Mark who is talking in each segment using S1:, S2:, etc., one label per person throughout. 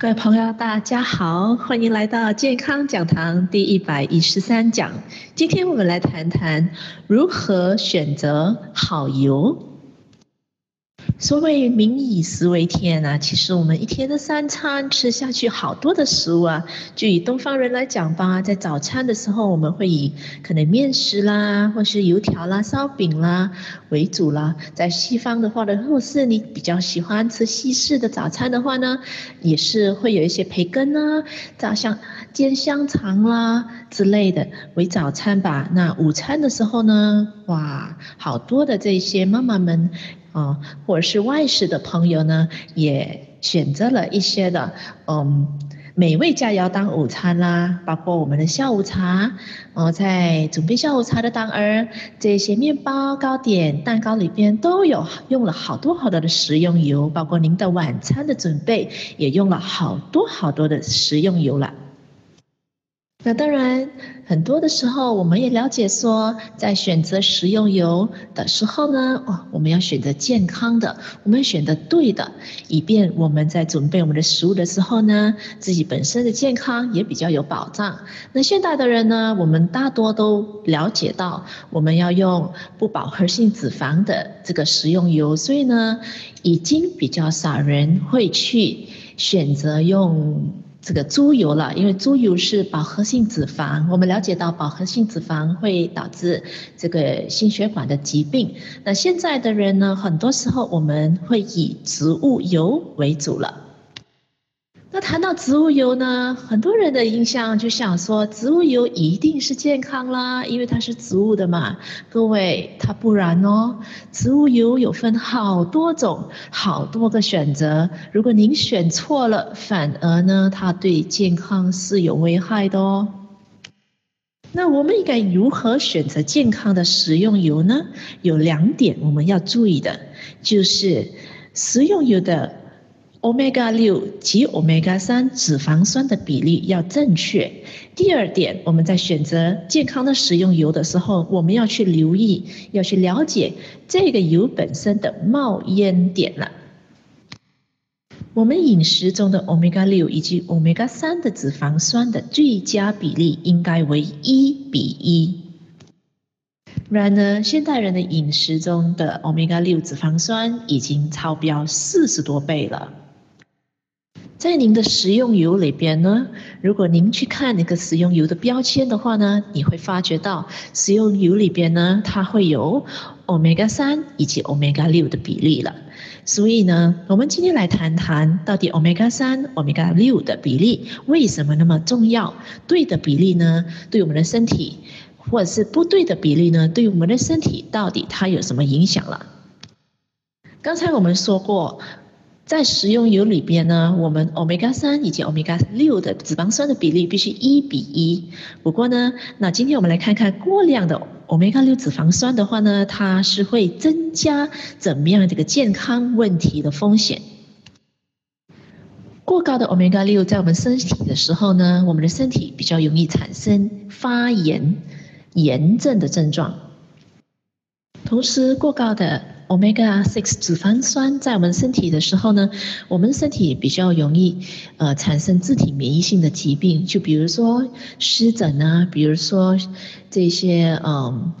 S1: 各位朋友，大家好，欢迎来到健康讲堂第一百一十三讲。今天我们来谈谈如何选择好油。所谓民以食为天啊，其实我们一天的三餐吃下去好多的食物啊。就以东方人来讲吧，在早餐的时候，我们会以可能面食啦，或是油条啦、烧饼啦为主啦。在西方的话呢，或是你比较喜欢吃西式的早餐的话呢，也是会有一些培根啊，炸香煎香肠啦之类的为早餐吧。那午餐的时候呢，哇，好多的这些妈妈们。啊，或者是外食的朋友呢，也选择了一些的嗯美味佳肴当午餐啦，包括我们的下午茶，呃，在准备下午茶的当儿，这些面包、糕点、蛋糕里边都有用了好多好多的食用油，包括您的晚餐的准备也用了好多好多的食用油了。那当然，很多的时候我们也了解说，在选择食用油的时候呢，哦，我们要选择健康的，我们要选择对的，以便我们在准备我们的食物的时候呢，自己本身的健康也比较有保障。那现代的人呢，我们大多都了解到，我们要用不饱和性脂肪的这个食用油，所以呢，已经比较少人会去选择用。这个猪油了，因为猪油是饱和性脂肪，我们了解到饱和性脂肪会导致这个心血管的疾病。那现在的人呢，很多时候我们会以植物油为主了。那谈到植物油呢，很多人的印象就想说，植物油一定是健康啦，因为它是植物的嘛。各位，它不然哦，植物油有分好多种，好多个选择。如果您选错了，反而呢，它对健康是有危害的哦。那我们应该如何选择健康的食用油呢？有两点我们要注意的，就是食用油的。Omega 六及 Omega 三脂肪酸的比例要正确。第二点，我们在选择健康的食用油的时候，我们要去留意，要去了解这个油本身的冒烟点了。我们饮食中的 Omega 六以及 Omega 三的脂肪酸的最佳比例应该为一比一。然而，现代人的饮食中的 Omega 六脂肪酸已经超标四十多倍了。在您的食用油里边呢，如果您去看那个食用油的标签的话呢，你会发觉到食用油里边呢，它会有 Omega 三以及 Omega 六的比例了。所以呢，我们今天来谈谈到底 Omega 三、Omega 六的比例为什么那么重要？对的比例呢，对我们的身体，或者是不对的比例呢，对我们的身体到底它有什么影响了？刚才我们说过。在食用油里边呢，我们 Omega 三以及 Omega 六的脂肪酸的比例必须一比一。不过呢，那今天我们来看看过量的 Omega 六脂肪酸的话呢，它是会增加怎么样的一个健康问题的风险。过高的 Omega 六在我们身体的时候呢，我们的身体比较容易产生发炎、炎症的症状。同时，过高的 Omega six 脂肪酸在我们身体的时候呢，我们身体比较容易呃产生自体免疫性的疾病，就比如说湿疹啊，比如说这些嗯。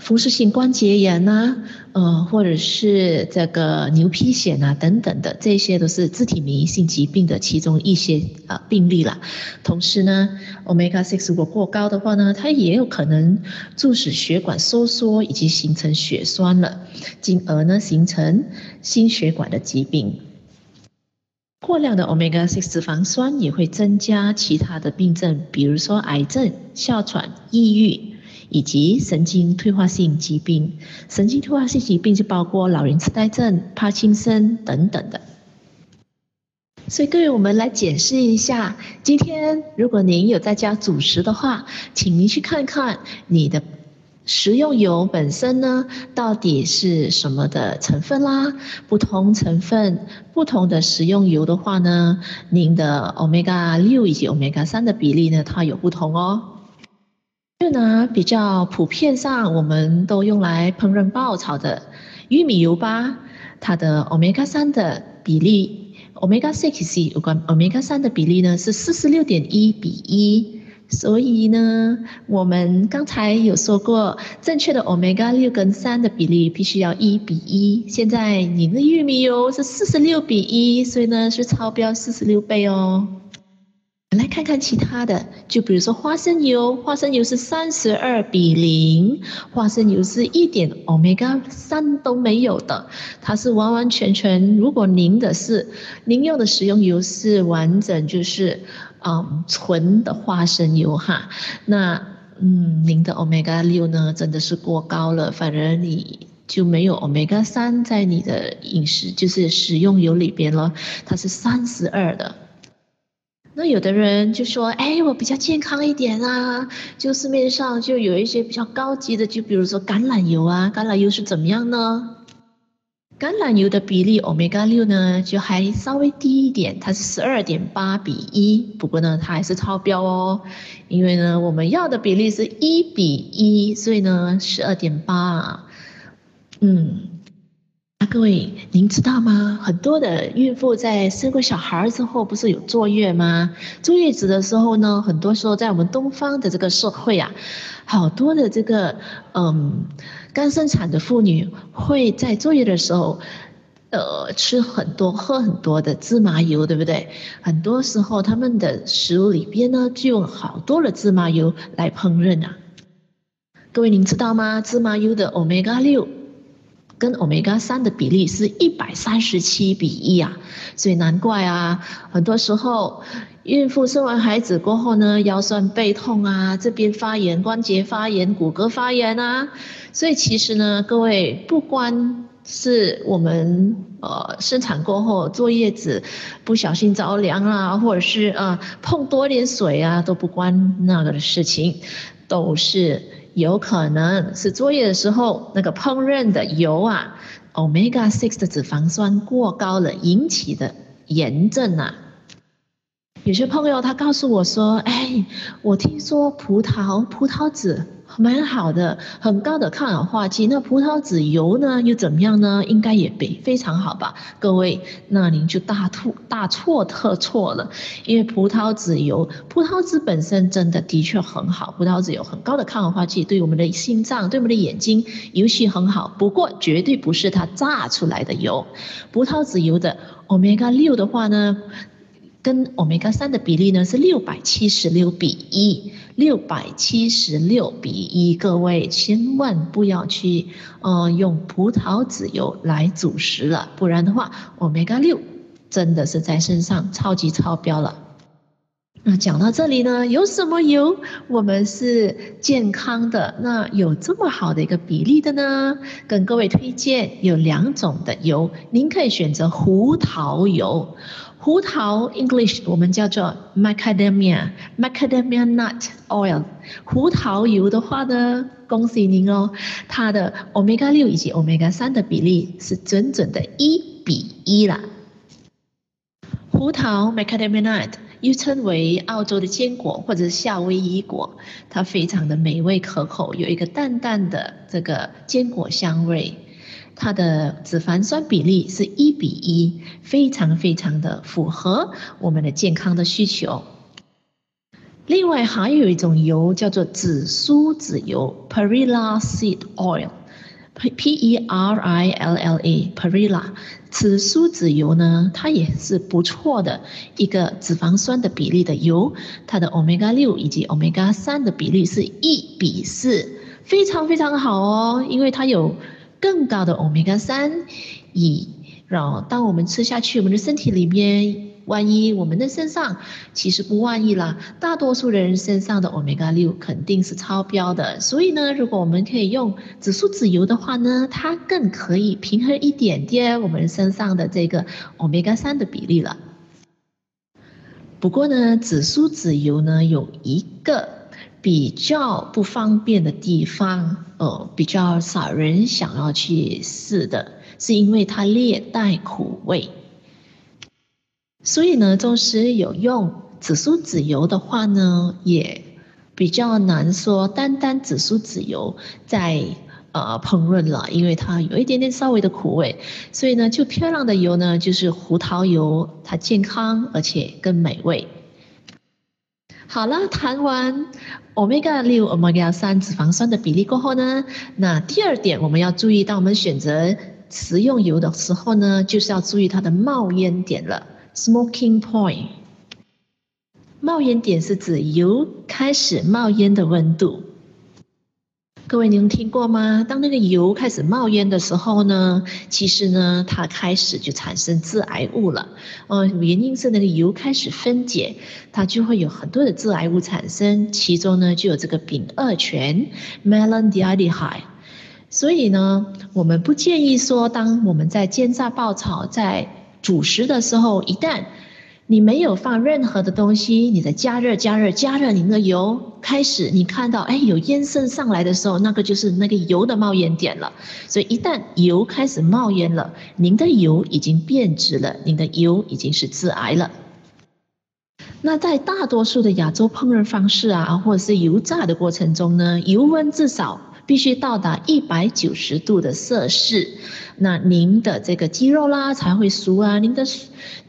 S1: 风湿性关节炎呐、啊，呃，或者是这个牛皮癣啊等等的，这些都是自体免疫性疾病的其中一些啊、病例了。同时呢，Omega six 如果过高的话呢，它也有可能促使血管收缩以及形成血栓了，进而呢形成心血管的疾病。过量的 Omega six 脂肪酸也会增加其他的病症，比如说癌症、哮喘、抑郁。以及神经退化性疾病，神经退化性疾病就包括老人痴呆症、帕金森等等的。所以，各位，我们来解释一下，今天如果您有在家煮食的话，请您去看看你的食用油本身呢，到底是什么的成分啦？不同成分、不同的食用油的话呢，您的 Omega 六以及 Omega 三的比例呢，它有不同哦。就拿比较普遍上，我们都用来烹饪爆炒的玉米油吧，它的欧米伽三的比例 omega six 有关 omega 三的比例呢是四十六点一比一，所以呢，我们刚才有说过，正确的 omega 六跟三的比例必须要一比一。现在你的玉米油是四十六比一，所以呢是超标四十六倍哦。来看看其他的，就比如说花生油，花生油是三十二比零，花生油是一点 omega 三都没有的，它是完完全全。如果您的是您用的食用油是完整就是嗯纯的花生油哈，那嗯您的 omega 六呢真的是过高了，反而你就没有 omega 三在你的饮食就是食用油里边了，它是三十二的。那有的人就说：“哎，我比较健康一点啊，就市面上就有一些比较高级的，就比如说橄榄油啊，橄榄油是怎么样呢？橄榄油的比例欧米伽六呢，就还稍微低一点，它是十二点八比一，不过呢，它还是超标哦，因为呢，我们要的比例是一比一，所以呢，十二点八，嗯。”各位，您知道吗？很多的孕妇在生过小孩之后，不是有坐月吗？坐月子的时候呢，很多时候在我们东方的这个社会啊，好多的这个嗯，刚生产的妇女会在坐月的时候，呃，吃很多、喝很多的芝麻油，对不对？很多时候他们的食物里边呢，就用好多的芝麻油来烹饪啊。各位，您知道吗？芝麻油的欧米伽六。跟欧米伽三的比例是一百三十七比一啊，所以难怪啊，很多时候孕妇生完孩子过后呢，腰酸背痛啊，这边发炎、关节发炎、骨骼发炎啊，所以其实呢，各位不光是我们呃生产过后坐月子不小心着凉啊，或者是呃碰多点水啊，都不关那个的事情，都是。有可能是作业的时候那个烹饪的油啊，omega six 的脂肪酸过高了引起的炎症啊。有些朋友他告诉我说：“哎，我听说葡萄葡萄籽。”蛮好的，很高的抗氧化剂。那葡萄籽油呢，又怎么样呢？应该也非非常好吧，各位，那您就大错大错特错了。因为葡萄籽油，葡萄籽本身真的的确很好，葡萄籽有很高的抗氧化剂，对我们的心脏、对我们的眼睛尤其很好。不过绝对不是它榨出来的油。葡萄籽油的 Omega 六的话呢，跟欧米伽三的比例呢是六百七十六比一。六百七十六比一，各位千万不要去，呃，用葡萄籽油来主食了，不然的话欧米伽六真的是在身上超级超标了。那讲到这里呢，有什么油我们是健康的？那有这么好的一个比例的呢？跟各位推荐有两种的油，您可以选择胡桃油。胡桃 English 我们叫做 Macadamia Macadamia Nut Oil。胡桃油的话呢，恭喜您哦，它的 Omega 六以及 Omega 三的比例是整整的一比一啦。胡桃 Macadamia Nut 又称为澳洲的坚果或者是夏威夷果，它非常的美味可口，有一个淡淡的这个坚果香味。它的脂肪酸比例是一比一，非常非常的符合我们的健康的需求。另外还有一种油叫做紫苏籽油 （Perilla Seed Oil） P E R I L L A，Perilla。紫苏籽油呢，它也是不错的一个脂肪酸的比例的油，它的 Omega 六以及 Omega 三的比例是一比四，非常非常好哦，因为它有。更高的欧米伽三，以然后当我们吃下去，我们的身体里面，万一我们的身上其实不万一啦，大多数人身上的欧米伽六肯定是超标的。所以呢，如果我们可以用紫苏籽油的话呢，它更可以平衡一点点我们身上的这个欧米伽三的比例了。不过呢，紫苏籽油呢有一个。比较不方便的地方，呃，比较少人想要去试的，是因为它略带苦味。所以呢，就是有用紫苏籽油的话呢，也比较难说单单紫苏籽油在呃烹饪了，因为它有一点点稍微的苦味，所以呢，就漂亮的油呢就是胡桃油，它健康而且更美味。好了，谈完 omega 六、omega 三脂肪酸的比例过后呢，那第二点我们要注意，当我们选择食用油的时候呢，就是要注意它的冒烟点了，smoking point。冒烟点是指油开始冒烟的温度。各位，您听过吗？当那个油开始冒烟的时候呢，其实呢，它开始就产生致癌物了。呃，原因是那个油开始分解，它就会有很多的致癌物产生，其中呢就有这个丙二醛 （Malondialdehyde）。所以呢，我们不建议说，当我们在煎炸爆炒、在煮食的时候，一旦你没有放任何的东西，你在加热、加热、加热，您的油开始，你看到哎有烟渗上来的时候，那个就是那个油的冒烟点了。所以一旦油开始冒烟了，您的油已经变质了，您的油已经是致癌了。那在大多数的亚洲烹饪方式啊，或者是油炸的过程中呢，油温至少。必须到达一百九十度的摄氏，那您的这个鸡肉啦才会熟啊，您的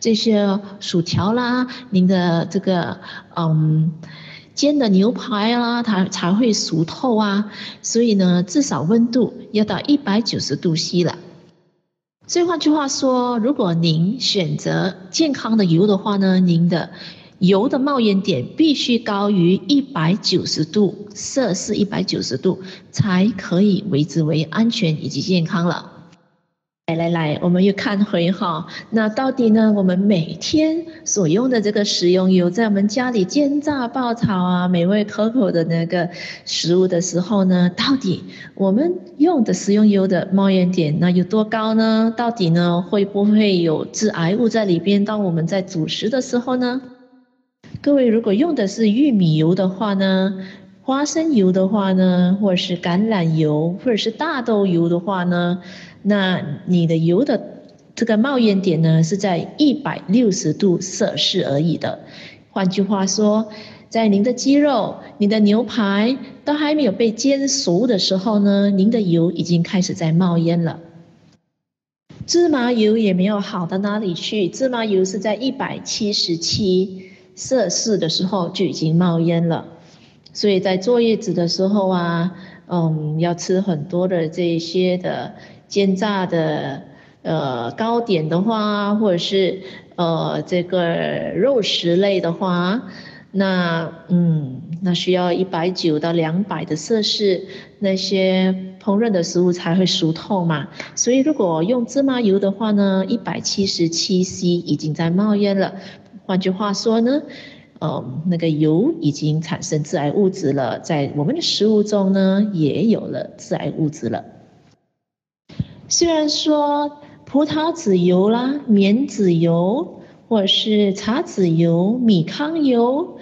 S1: 这些薯条啦，您的这个嗯煎的牛排啦，它才会熟透啊。所以呢，至少温度要到一百九十度 C 了。所以换句话说，如果您选择健康的油的话呢，您的。油的冒烟点必须高于一百九十度摄氏，一百九十度才可以为之为安全以及健康了。来来来，我们又看回哈，那到底呢？我们每天所用的这个食用油，在我们家里煎炸爆炒啊，美味可口的那个食物的时候呢，到底我们用的食用油的冒烟点那有多高呢？到底呢，会不会有致癌物在里边？当我们在煮食的时候呢？各位，如果用的是玉米油的话呢，花生油的话呢，或者是橄榄油，或者是大豆油的话呢，那你的油的这个冒烟点呢，是在一百六十度摄氏而已的。换句话说，在您的鸡肉、您的牛排都还没有被煎熟的时候呢，您的油已经开始在冒烟了。芝麻油也没有好到哪里去，芝麻油是在一百七十七。摄氏的时候就已经冒烟了，所以在坐月子的时候啊，嗯，要吃很多的这些的煎炸的呃糕点的话，或者是呃这个肉食类的话，那嗯，那需要一百九到两百的摄氏，那些烹饪的食物才会熟透嘛。所以如果用芝麻油的话呢，一百七十七 C 已经在冒烟了。换句话说呢，嗯，那个油已经产生致癌物质了，在我们的食物中呢，也有了致癌物质了。虽然说葡萄籽油啦、棉籽油，或者是茶籽油、米糠油。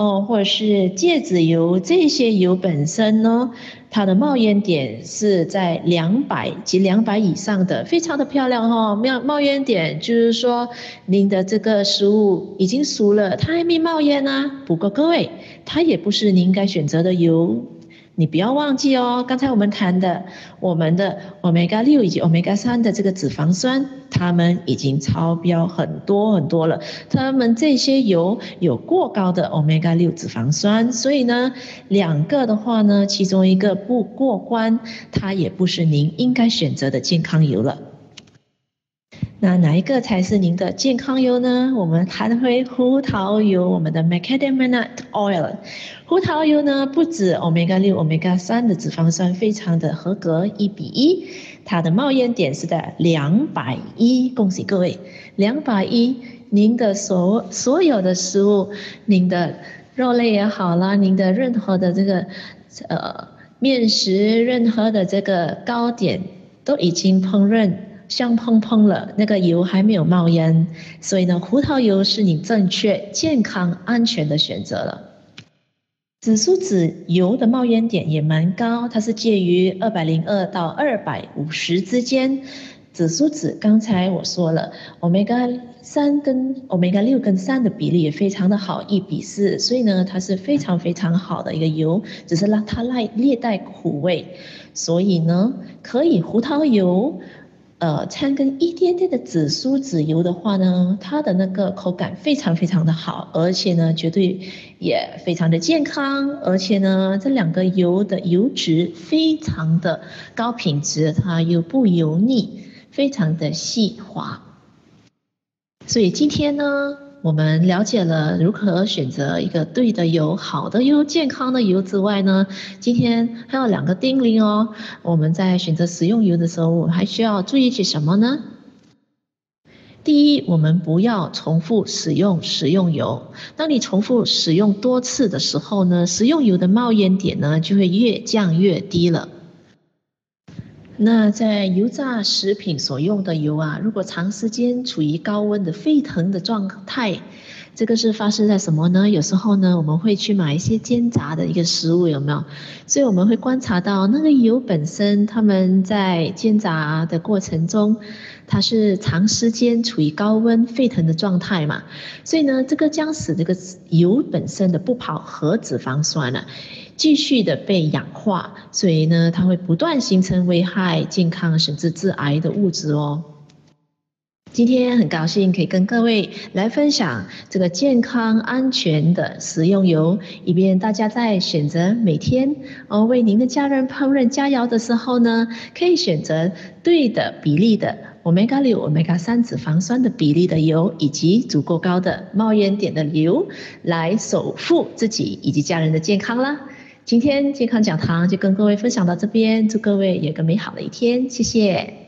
S1: 哦，或者是芥子油，这些油本身呢，它的冒烟点是在两百及两百以上的，非常的漂亮哈、冒冒烟点就是说，您的这个食物已经熟了，它还没冒烟呢。不过各位，它也不是您应该选择的油。你不要忘记哦，刚才我们谈的我们的 omega 六以及 omega 三的这个脂肪酸，它们已经超标很多很多了。它们这些油有过高的 omega 六脂肪酸，所以呢，两个的话呢，其中一个不过关，它也不是您应该选择的健康油了。那哪一个才是您的健康油呢？我们谈回胡桃油，我们的 macadamia nut oil。胡桃油呢，不止 omega 六、omega 三的脂肪酸非常的合格，一比一，它的冒烟点是在两百一。恭喜各位，两百一，您的所所有的食物，您的肉类也好啦，您的任何的这个呃面食，任何的这个糕点都已经烹饪。香喷喷了，那个油还没有冒烟，所以呢，胡桃油是你正确、健康、安全的选择了。紫苏籽油的冒烟点也蛮高，它是介于二百零二到二百五十之间。紫苏籽，刚才我说了，Omega 三跟 Omega 六跟三的比例也非常的好，一比四，所以呢，它是非常非常好的一个油，只是让它带略带苦味，所以呢，可以胡桃油，呃，掺跟一点点的紫苏籽油的话呢，它的那个口感非常非常的好，而且呢，绝对也非常的健康，而且呢，这两个油的油脂非常的高品质，它又不油腻。非常的细滑，所以今天呢，我们了解了如何选择一个对的油、好的油、健康的油之外呢，今天还有两个叮咛哦。我们在选择食用油的时候，我们还需要注意些什么呢？第一，我们不要重复使用食用油。当你重复使用多次的时候呢，食用油的冒烟点呢就会越降越低了。那在油炸食品所用的油啊，如果长时间处于高温的沸腾的状态，这个是发生在什么呢？有时候呢，我们会去买一些煎炸的一个食物，有没有？所以我们会观察到那个油本身，他们在煎炸的过程中，它是长时间处于高温沸腾的状态嘛，所以呢，这个将使这个油本身的不饱和脂肪酸呢，继续的被氧化，所以呢，它会不断形成危害健康甚至致癌的物质哦。今天很高兴可以跟各位来分享这个健康安全的食用油，以便大家在选择每天哦为您的家人烹饪佳肴的时候呢，可以选择对的比例的 Omega 六、Omega 三脂肪酸的比例的油，以及足够高的冒烟点的油，来守护自己以及家人的健康啦。今天健康讲堂就跟各位分享到这边，祝各位有个美好的一天，谢谢。